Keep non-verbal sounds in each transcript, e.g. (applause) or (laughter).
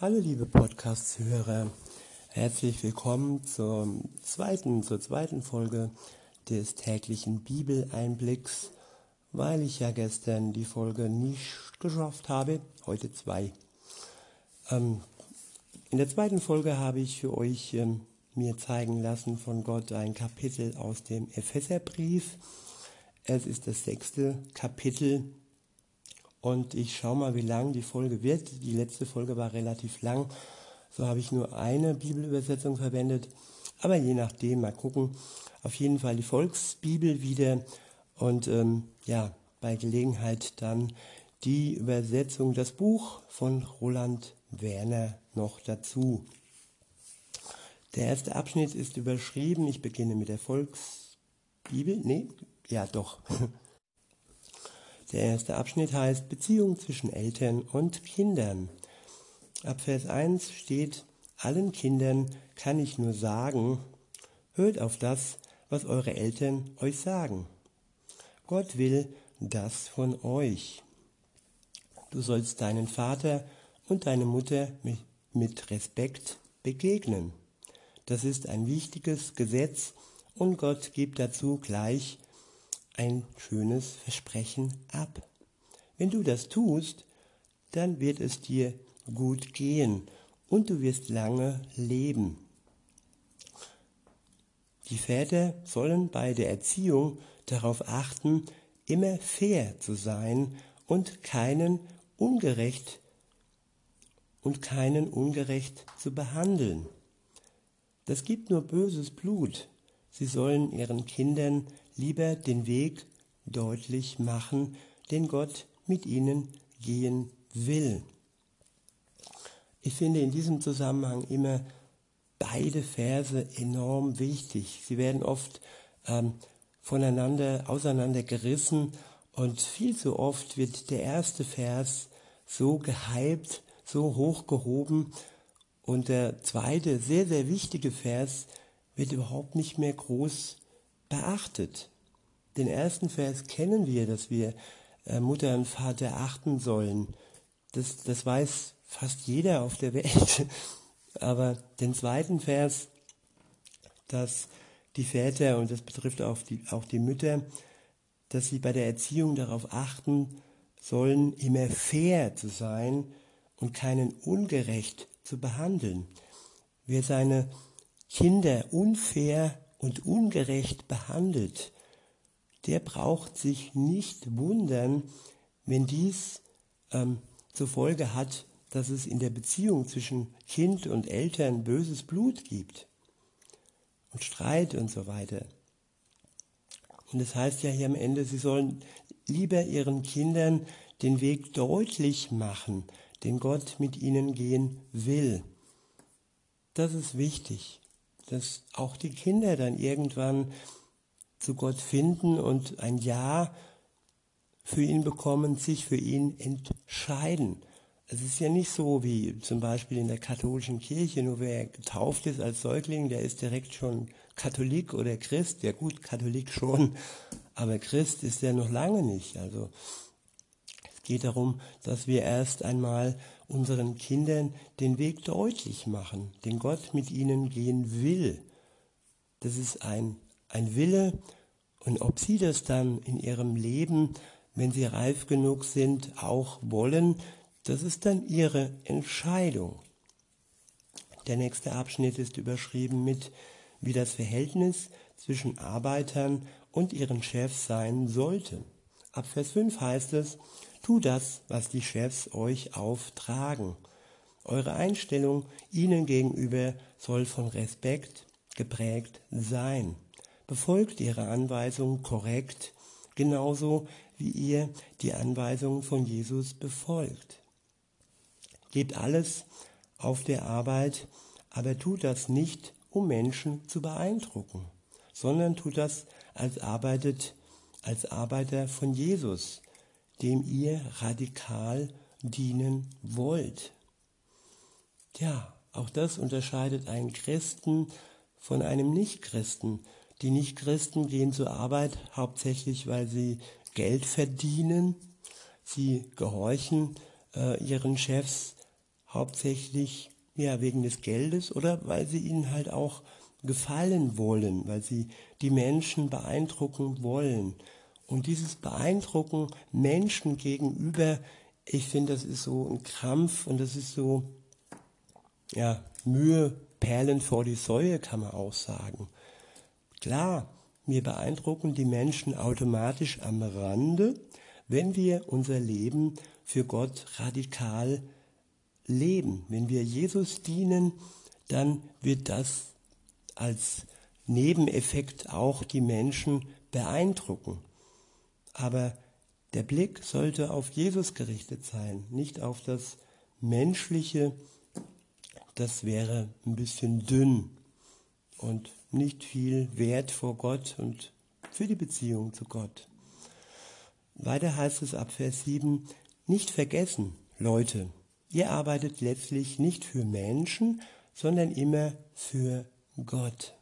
Hallo liebe Podcast-Hörer, herzlich willkommen zur zweiten, zur zweiten Folge des täglichen Bibeleinblicks, weil ich ja gestern die Folge nicht geschafft habe, heute zwei. Ähm, in der zweiten Folge habe ich für euch ähm, mir zeigen lassen von Gott ein Kapitel aus dem Epheserbrief. Es ist das sechste Kapitel und ich schaue mal, wie lang die Folge wird. Die letzte Folge war relativ lang. So habe ich nur eine Bibelübersetzung verwendet. Aber je nachdem, mal gucken. Auf jeden Fall die Volksbibel wieder. Und ähm, ja, bei Gelegenheit dann die Übersetzung, das Buch von Roland Werner noch dazu. Der erste Abschnitt ist überschrieben. Ich beginne mit der Volksbibel. Nee, ja doch. (laughs) Der erste Abschnitt heißt Beziehung zwischen Eltern und Kindern. Ab Vers 1 steht, allen Kindern kann ich nur sagen, hört auf das, was eure Eltern euch sagen. Gott will das von euch. Du sollst deinen Vater und deine Mutter mit, mit Respekt begegnen. Das ist ein wichtiges Gesetz und Gott gibt dazu gleich ein schönes Versprechen ab. Wenn du das tust, dann wird es dir gut gehen und du wirst lange leben. Die Väter sollen bei der Erziehung darauf achten, immer fair zu sein und keinen ungerecht und keinen ungerecht zu behandeln. Das gibt nur böses Blut. Sie sollen ihren Kindern lieber den Weg deutlich machen, den Gott mit ihnen gehen will. Ich finde in diesem Zusammenhang immer beide Verse enorm wichtig. Sie werden oft ähm, voneinander auseinandergerissen und viel zu oft wird der erste Vers so gehypt, so hochgehoben und der zweite, sehr, sehr wichtige Vers wird überhaupt nicht mehr groß beachtet. Den ersten Vers kennen wir, dass wir äh, Mutter und Vater achten sollen. Das, das weiß fast jeder auf der Welt. (laughs) Aber den zweiten Vers, dass die Väter, und das betrifft auch die, auch die Mütter, dass sie bei der Erziehung darauf achten sollen, immer fair zu sein und keinen ungerecht zu behandeln. Wer seine Kinder unfair und ungerecht behandelt, der braucht sich nicht wundern, wenn dies ähm, zur Folge hat, dass es in der Beziehung zwischen Kind und Eltern böses Blut gibt und Streit und so weiter. Und es das heißt ja hier am Ende, sie sollen lieber ihren Kindern den Weg deutlich machen, den Gott mit ihnen gehen will. Das ist wichtig dass auch die Kinder dann irgendwann zu Gott finden und ein Ja für ihn bekommen, sich für ihn entscheiden. Es ist ja nicht so wie zum Beispiel in der katholischen Kirche, nur wer getauft ist als Säugling, der ist direkt schon Katholik oder Christ. Ja gut, Katholik schon, aber Christ ist er noch lange nicht. Also es geht darum, dass wir erst einmal unseren Kindern den Weg deutlich machen, den Gott mit ihnen gehen will. Das ist ein, ein Wille und ob sie das dann in ihrem Leben, wenn sie reif genug sind, auch wollen, das ist dann ihre Entscheidung. Der nächste Abschnitt ist überschrieben mit, wie das Verhältnis zwischen Arbeitern und ihren Chefs sein sollte. Ab Vers 5 heißt es, Tu das, was die Chefs euch auftragen. Eure Einstellung ihnen gegenüber soll von Respekt geprägt sein. Befolgt ihre Anweisungen korrekt, genauso wie ihr die Anweisungen von Jesus befolgt. Gebt alles auf der Arbeit, aber tut das nicht, um Menschen zu beeindrucken, sondern tut das als arbeitet als Arbeiter von Jesus, dem ihr radikal dienen wollt. Ja, auch das unterscheidet einen Christen von einem Nichtchristen. Die Nichtchristen gehen zur Arbeit hauptsächlich, weil sie Geld verdienen. Sie gehorchen äh, ihren Chefs hauptsächlich ja wegen des Geldes oder weil sie ihnen halt auch gefallen wollen, weil sie die Menschen beeindrucken wollen. Und dieses Beeindrucken Menschen gegenüber, ich finde, das ist so ein Krampf und das ist so, ja, Mühe, Perlen vor die Säue, kann man auch sagen. Klar, wir beeindrucken die Menschen automatisch am Rande, wenn wir unser Leben für Gott radikal leben. Wenn wir Jesus dienen, dann wird das als Nebeneffekt auch die Menschen beeindrucken. Aber der Blick sollte auf Jesus gerichtet sein, nicht auf das Menschliche. Das wäre ein bisschen dünn und nicht viel wert vor Gott und für die Beziehung zu Gott. Weiter heißt es ab Vers 7, nicht vergessen, Leute, ihr arbeitet letztlich nicht für Menschen, sondern immer für Gott.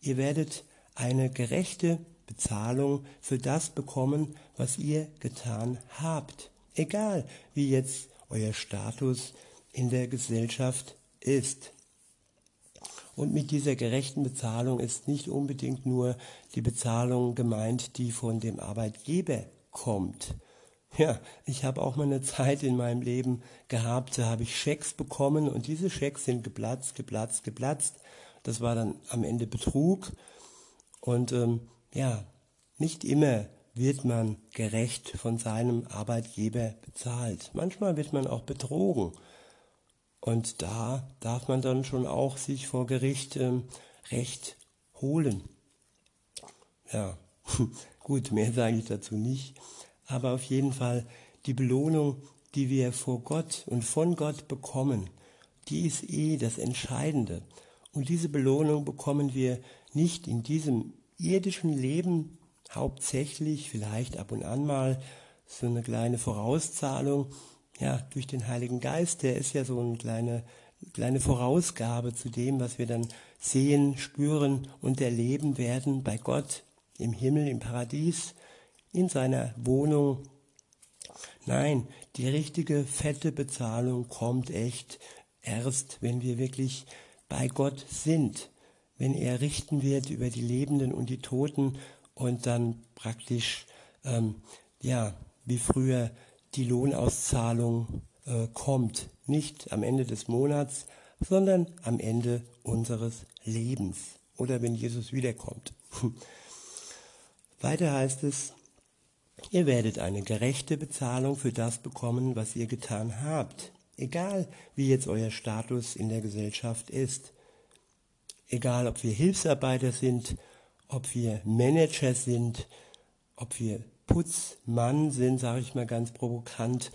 Ihr werdet eine gerechte Bezahlung für das bekommen, was ihr getan habt. Egal, wie jetzt euer Status in der Gesellschaft ist. Und mit dieser gerechten Bezahlung ist nicht unbedingt nur die Bezahlung gemeint, die von dem Arbeitgeber kommt. Ja, ich habe auch mal eine Zeit in meinem Leben gehabt, da habe ich Schecks bekommen und diese Schecks sind geplatzt, geplatzt, geplatzt. Das war dann am Ende Betrug. Und ähm, ja, nicht immer wird man gerecht von seinem Arbeitgeber bezahlt. Manchmal wird man auch betrogen. Und da darf man dann schon auch sich vor Gericht ähm, Recht holen. Ja, (laughs) gut, mehr sage ich dazu nicht. Aber auf jeden Fall die Belohnung, die wir vor Gott und von Gott bekommen, die ist eh das Entscheidende. Und diese Belohnung bekommen wir nicht in diesem irdischen Leben hauptsächlich, vielleicht ab und an mal so eine kleine Vorauszahlung, ja, durch den Heiligen Geist, der ist ja so eine kleine, kleine Vorausgabe zu dem, was wir dann sehen, spüren und erleben werden bei Gott im Himmel, im Paradies, in seiner Wohnung. Nein, die richtige fette Bezahlung kommt echt erst, wenn wir wirklich bei Gott sind, wenn er richten wird über die Lebenden und die Toten und dann praktisch, ähm, ja, wie früher die Lohnauszahlung äh, kommt. Nicht am Ende des Monats, sondern am Ende unseres Lebens oder wenn Jesus wiederkommt. (laughs) Weiter heißt es, ihr werdet eine gerechte Bezahlung für das bekommen, was ihr getan habt, egal wie jetzt euer Status in der Gesellschaft ist. Egal, ob wir Hilfsarbeiter sind, ob wir Manager sind, ob wir Putzmann sind, sage ich mal ganz provokant,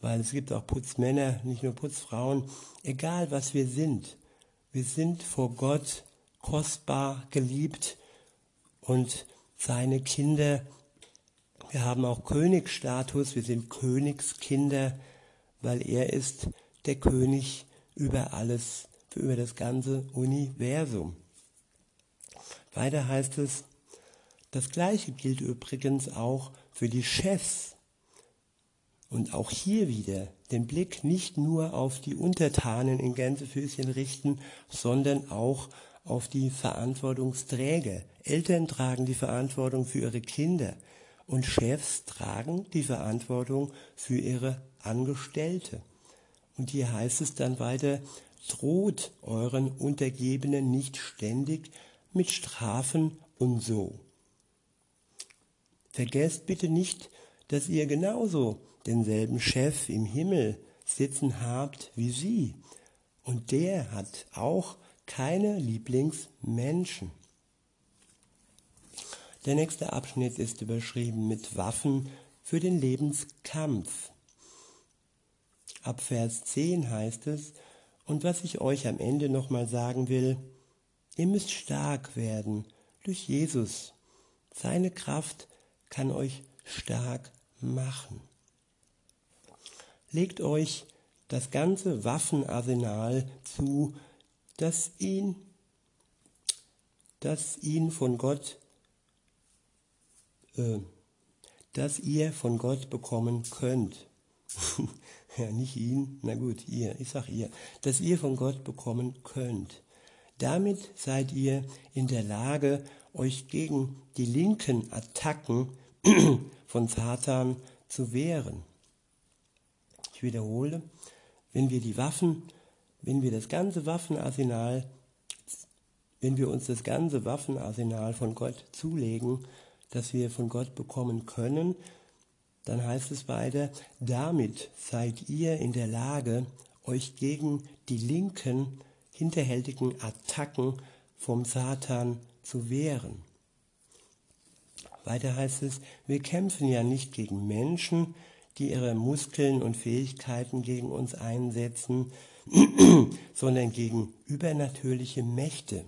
weil es gibt auch Putzmänner, nicht nur Putzfrauen, egal was wir sind. Wir sind vor Gott kostbar geliebt und seine Kinder. Wir haben auch Königsstatus, wir sind Königskinder, weil er ist der König über alles, über das ganze Universum. Weiter heißt es, das gleiche gilt übrigens auch für die Chefs. Und auch hier wieder den Blick nicht nur auf die Untertanen in Gänsefüßchen richten, sondern auch auf die Verantwortungsträger. Eltern tragen die Verantwortung für ihre Kinder und Chefs tragen die Verantwortung für ihre Angestellte. Und hier heißt es dann weiter, droht euren Untergebenen nicht ständig mit Strafen und so. Vergesst bitte nicht, dass ihr genauso denselben Chef im Himmel sitzen habt wie sie. Und der hat auch keine Lieblingsmenschen. Der nächste Abschnitt ist überschrieben mit Waffen für den Lebenskampf. Ab Vers 10 heißt es, und was ich euch am Ende nochmal sagen will, ihr müsst stark werden durch Jesus. Seine Kraft kann euch stark machen. Legt euch das ganze Waffenarsenal zu, das ihn, das ihn von Gott, äh, das ihr von Gott bekommen könnt. (laughs) ja nicht ihn, na gut, ihr, ich sag ihr, das ihr von Gott bekommen könnt. Damit seid ihr in der Lage, euch gegen die linken Attacken von Satan zu wehren. Ich wiederhole, wenn wir die Waffen, wenn wir das ganze Waffenarsenal, wenn wir uns das ganze Waffenarsenal von Gott zulegen, das wir von Gott bekommen können, dann heißt es weiter, damit seid ihr in der Lage, euch gegen die linken, hinterhältigen Attacken vom Satan zu wehren. Weiter heißt es, wir kämpfen ja nicht gegen Menschen, die ihre Muskeln und Fähigkeiten gegen uns einsetzen, (clears throat) sondern gegen übernatürliche Mächte,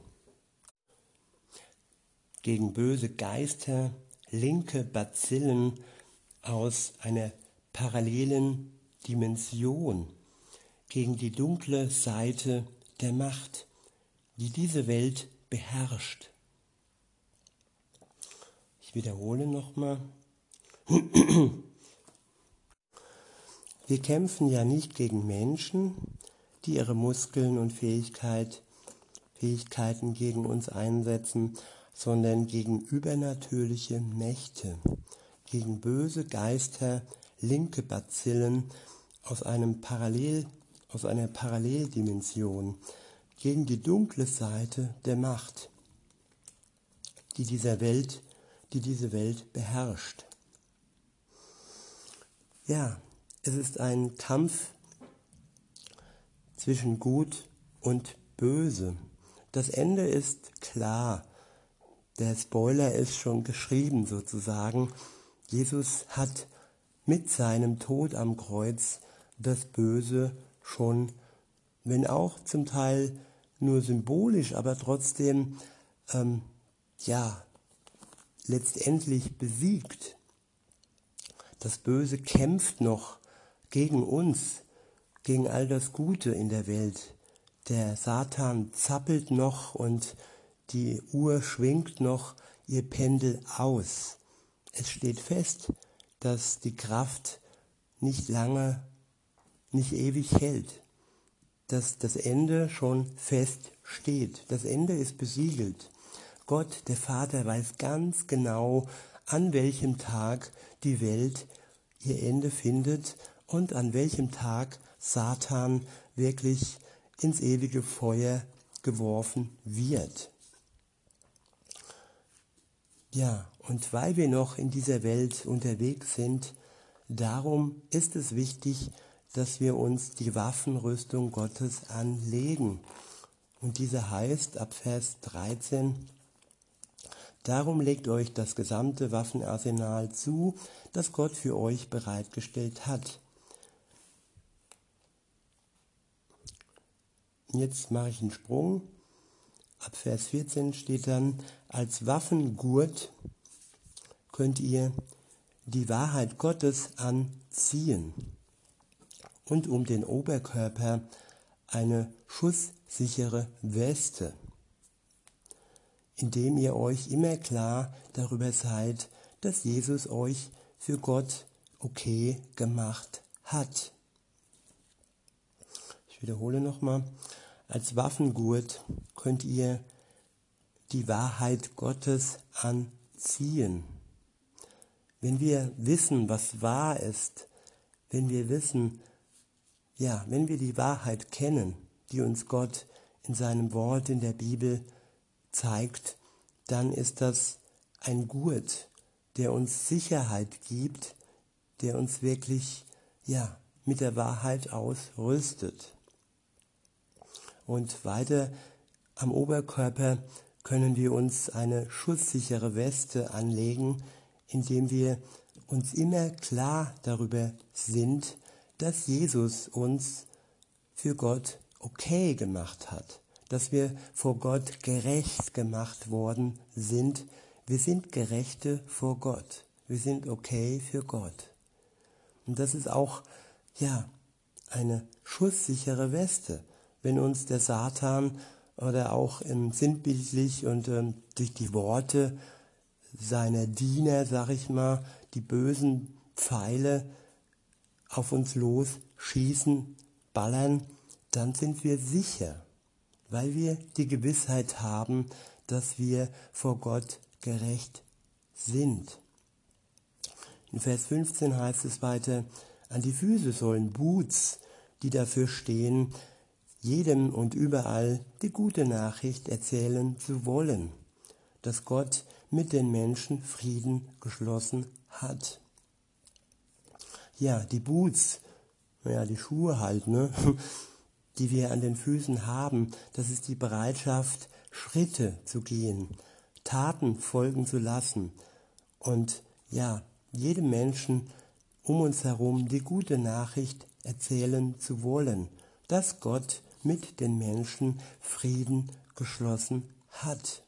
gegen böse Geister, linke Bazillen aus einer parallelen Dimension, gegen die dunkle Seite der Macht, die diese Welt beherrscht. Wiederhole nochmal. (clears throat) Wir kämpfen ja nicht gegen Menschen, die ihre Muskeln und Fähigkeit, Fähigkeiten gegen uns einsetzen, sondern gegen übernatürliche Mächte, gegen böse Geister, linke Bazillen aus, einem Parallel, aus einer Paralleldimension, gegen die dunkle Seite der Macht, die dieser Welt, die diese Welt beherrscht. Ja, es ist ein Kampf zwischen Gut und Böse. Das Ende ist klar. Der Spoiler ist schon geschrieben sozusagen. Jesus hat mit seinem Tod am Kreuz das Böse schon, wenn auch zum Teil nur symbolisch, aber trotzdem, ähm, ja, letztendlich besiegt. Das Böse kämpft noch gegen uns, gegen all das Gute in der Welt. Der Satan zappelt noch und die Uhr schwingt noch ihr Pendel aus. Es steht fest, dass die Kraft nicht lange, nicht ewig hält, dass das Ende schon fest steht. Das Ende ist besiegelt. Gott, der Vater, weiß ganz genau, an welchem Tag die Welt ihr Ende findet und an welchem Tag Satan wirklich ins ewige Feuer geworfen wird. Ja, und weil wir noch in dieser Welt unterwegs sind, darum ist es wichtig, dass wir uns die Waffenrüstung Gottes anlegen. Und diese heißt ab Vers 13, Darum legt euch das gesamte Waffenarsenal zu, das Gott für euch bereitgestellt hat. Jetzt mache ich einen Sprung. Ab Vers 14 steht dann, als Waffengurt könnt ihr die Wahrheit Gottes anziehen und um den Oberkörper eine schusssichere Weste, indem ihr euch immer klar darüber seid, dass Jesus euch für Gott okay gemacht hat. Ich wiederhole nochmal, als Waffengurt könnt ihr die Wahrheit Gottes anziehen. Wenn wir wissen, was wahr ist, wenn wir wissen, ja, wenn wir die Wahrheit kennen, die uns Gott in seinem Wort in der Bibel zeigt, dann ist das ein Gurt, der uns Sicherheit gibt, der uns wirklich, ja, mit der Wahrheit ausrüstet. Und weiter am Oberkörper können wir uns eine schusssichere Weste anlegen, indem wir uns immer klar darüber sind, dass Jesus uns für Gott okay gemacht hat, dass wir vor Gott gerecht gemacht worden sind. Wir sind Gerechte vor Gott. Wir sind okay für Gott. Und das ist auch, ja, eine schusssichere Weste wenn uns der Satan oder auch im sinnbildlich und ähm, durch die Worte seiner Diener, sag ich mal, die bösen Pfeile auf uns los schießen, ballern, dann sind wir sicher, weil wir die Gewissheit haben, dass wir vor Gott gerecht sind. In Vers 15 heißt es weiter, an die Füße sollen Boots, die dafür stehen, jedem und überall die gute Nachricht erzählen zu wollen, dass Gott mit den Menschen Frieden geschlossen hat. Ja, die Boots, ja, die Schuhe halt, ne, (laughs) die wir an den Füßen haben, das ist die Bereitschaft, Schritte zu gehen, Taten folgen zu lassen und ja, jedem Menschen um uns herum die gute Nachricht erzählen zu wollen, dass Gott mit den Menschen Frieden geschlossen hat.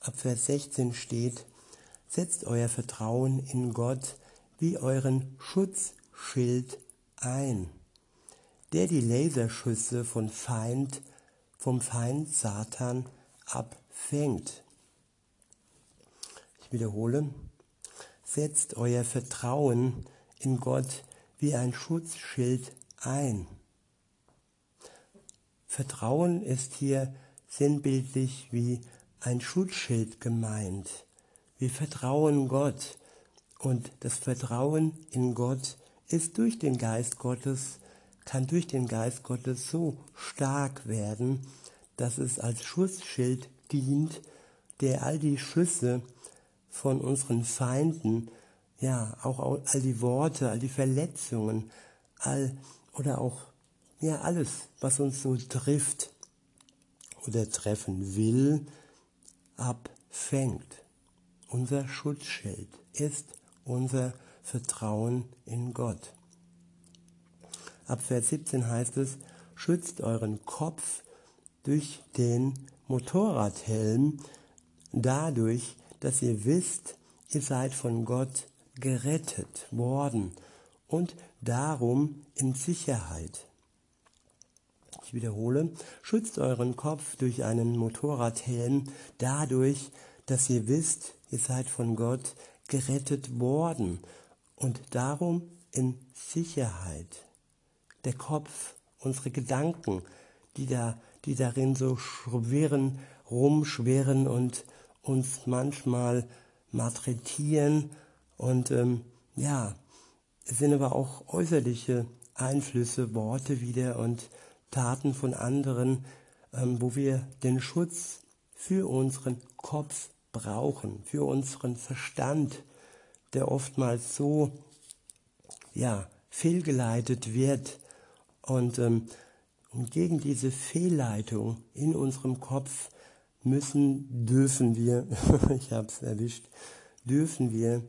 Ab Vers 16 steht, setzt euer Vertrauen in Gott wie euren Schutzschild ein, der die Laserschüsse von Feind, vom Feind Satan abfängt. Ich wiederhole, setzt euer Vertrauen in Gott wie ein Schutzschild ein. Vertrauen ist hier sinnbildlich wie ein Schutzschild gemeint. Wir vertrauen Gott und das Vertrauen in Gott ist durch den Geist Gottes, kann durch den Geist Gottes so stark werden, dass es als Schutzschild dient, der all die Schüsse von unseren Feinden, ja, auch all die Worte, all die Verletzungen, all oder auch ja alles, was uns so trifft oder treffen will, abfängt. Unser Schutzschild ist unser Vertrauen in Gott. Ab Vers 17 heißt es, schützt euren Kopf durch den Motorradhelm, dadurch, dass ihr wisst, ihr seid von Gott gerettet worden und darum in Sicherheit. Ich wiederhole, schützt euren Kopf durch einen Motorradhelm dadurch, dass ihr wisst, ihr seid von Gott gerettet worden und darum in Sicherheit. Der Kopf, unsere Gedanken, die da, die darin so schwirren, rumschwirren und uns manchmal malträtieren und ähm, ja, es sind aber auch äußerliche Einflüsse, Worte wieder und Taten von anderen, ähm, wo wir den Schutz für unseren Kopf brauchen, für unseren Verstand, der oftmals so ja, fehlgeleitet wird. Und, ähm, gegen diese Fehlleitung in unserem Kopf müssen, dürfen wir, (laughs) ich habe es erwischt, dürfen wir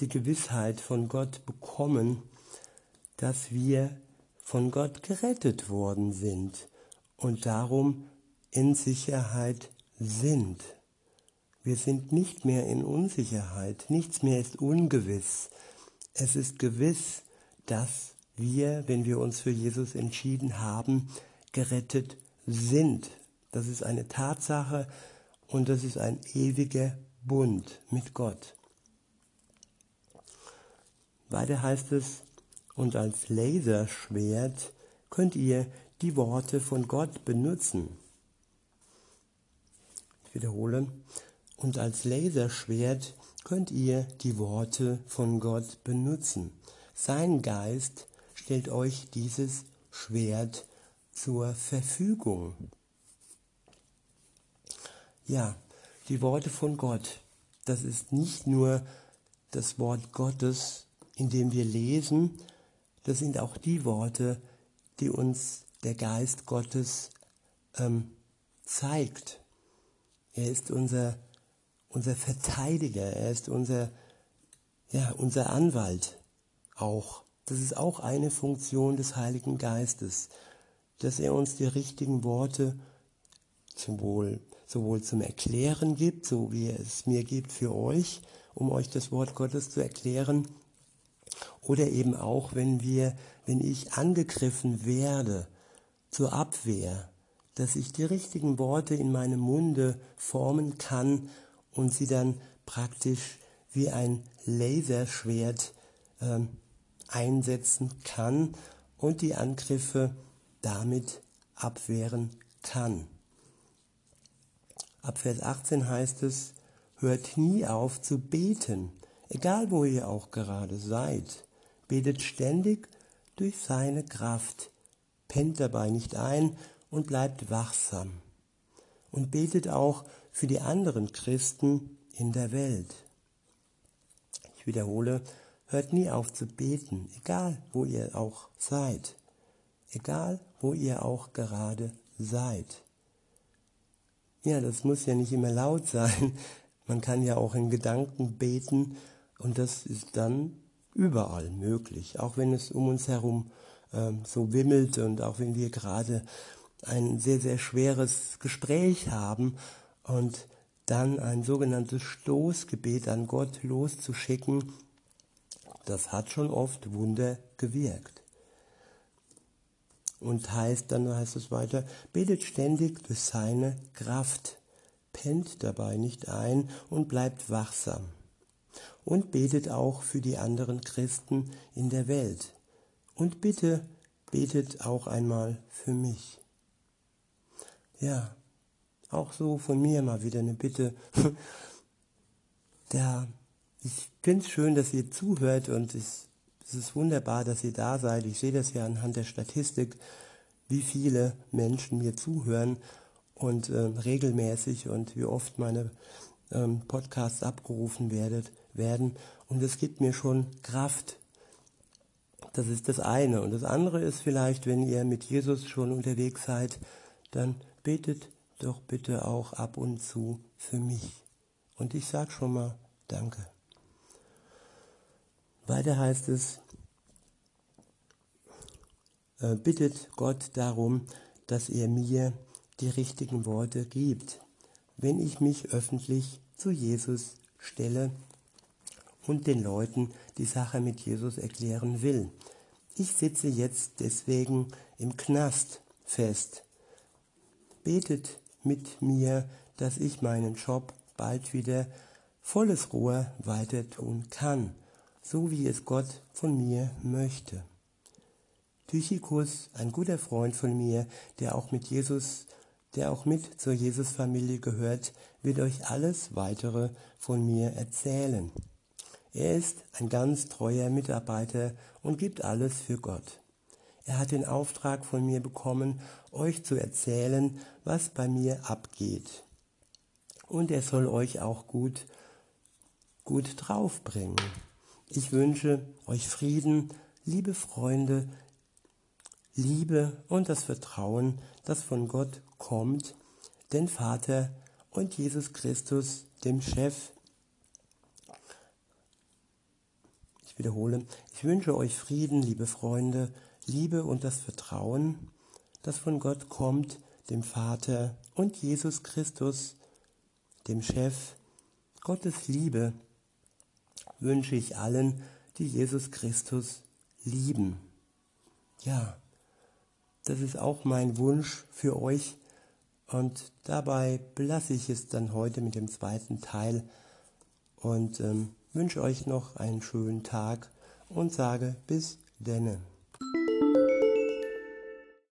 die Gewissheit von Gott bekommen, dass wir von Gott gerettet worden sind und darum in Sicherheit sind. Wir sind nicht mehr in Unsicherheit, nichts mehr ist ungewiss. Es ist gewiss, dass wir, wenn wir uns für Jesus entschieden haben, gerettet sind. Das ist eine Tatsache und das ist ein ewiger Bund mit Gott. Weiter heißt es, und als Laserschwert könnt ihr die Worte von Gott benutzen. Ich wiederhole, und als Laserschwert könnt ihr die Worte von Gott benutzen. Sein Geist stellt euch dieses Schwert zur Verfügung. Ja, die Worte von Gott, das ist nicht nur das Wort Gottes, in dem wir lesen, das sind auch die Worte, die uns der Geist Gottes ähm, zeigt. Er ist unser unser Verteidiger, er ist unser, ja, unser Anwalt auch. Das ist auch eine Funktion des Heiligen Geistes, dass er uns die richtigen Worte sowohl, sowohl zum Erklären gibt, so wie er es mir gibt für euch, um euch das Wort Gottes zu erklären, oder eben auch, wenn wir, wenn ich angegriffen werde zur Abwehr, dass ich die richtigen Worte in meinem Munde formen kann und sie dann praktisch wie ein Laserschwert ähm, einsetzen kann und die Angriffe damit abwehren kann. Ab Vers 18 heißt es, hört nie auf zu beten, egal wo ihr auch gerade seid. Betet ständig durch seine Kraft, pennt dabei nicht ein und bleibt wachsam. Und betet auch für die anderen Christen in der Welt. Ich wiederhole, hört nie auf zu beten, egal wo ihr auch seid, egal wo ihr auch gerade seid. Ja, das muss ja nicht immer laut sein. (laughs) Man kann ja auch in Gedanken beten und das ist dann überall möglich, auch wenn es um uns herum ähm, so wimmelt und auch wenn wir gerade ein sehr, sehr schweres Gespräch haben und dann ein sogenanntes Stoßgebet an Gott loszuschicken, das hat schon oft Wunder gewirkt. Und heißt, dann heißt es weiter, betet ständig durch seine Kraft, pennt dabei nicht ein und bleibt wachsam. Und betet auch für die anderen Christen in der Welt. Und bitte betet auch einmal für mich. Ja, auch so von mir mal wieder eine Bitte. (laughs) Der, ich finde es schön, dass ihr zuhört und es, es ist wunderbar, dass ihr da seid. Ich sehe das ja anhand der Statistik, wie viele Menschen mir zuhören und äh, regelmäßig und wie oft meine ähm, Podcasts abgerufen werdet, werden. Und es gibt mir schon Kraft. Das ist das eine. Und das andere ist vielleicht, wenn ihr mit Jesus schon unterwegs seid, dann betet doch bitte auch ab und zu für mich. Und ich sage schon mal Danke. Weiter heißt es, äh, bittet Gott darum, dass er mir die richtigen Worte gibt, wenn ich mich öffentlich zu Jesus stelle und den Leuten die Sache mit Jesus erklären will. Ich sitze jetzt deswegen im Knast fest. Betet mit mir, dass ich meinen Job bald wieder volles Rohr weiter tun kann, so wie es Gott von mir möchte. Tychikus, ein guter Freund von mir, der auch mit Jesus, der auch mit zur Jesusfamilie gehört, wird euch alles weitere von mir erzählen. Er ist ein ganz treuer Mitarbeiter und gibt alles für Gott. Er hat den Auftrag von mir bekommen, euch zu erzählen, was bei mir abgeht. Und er soll euch auch gut, gut draufbringen. Ich wünsche euch Frieden, liebe Freunde, Liebe und das Vertrauen, das von Gott kommt, den Vater und Jesus Christus, dem Chef. Ich wiederhole, ich wünsche euch Frieden, liebe Freunde, Liebe und das Vertrauen, das von Gott kommt, dem Vater und Jesus Christus, dem Chef. Gottes Liebe wünsche ich allen, die Jesus Christus lieben. Ja, das ist auch mein Wunsch für euch. Und dabei belasse ich es dann heute mit dem zweiten Teil und ähm, wünsche euch noch einen schönen Tag und sage bis denne.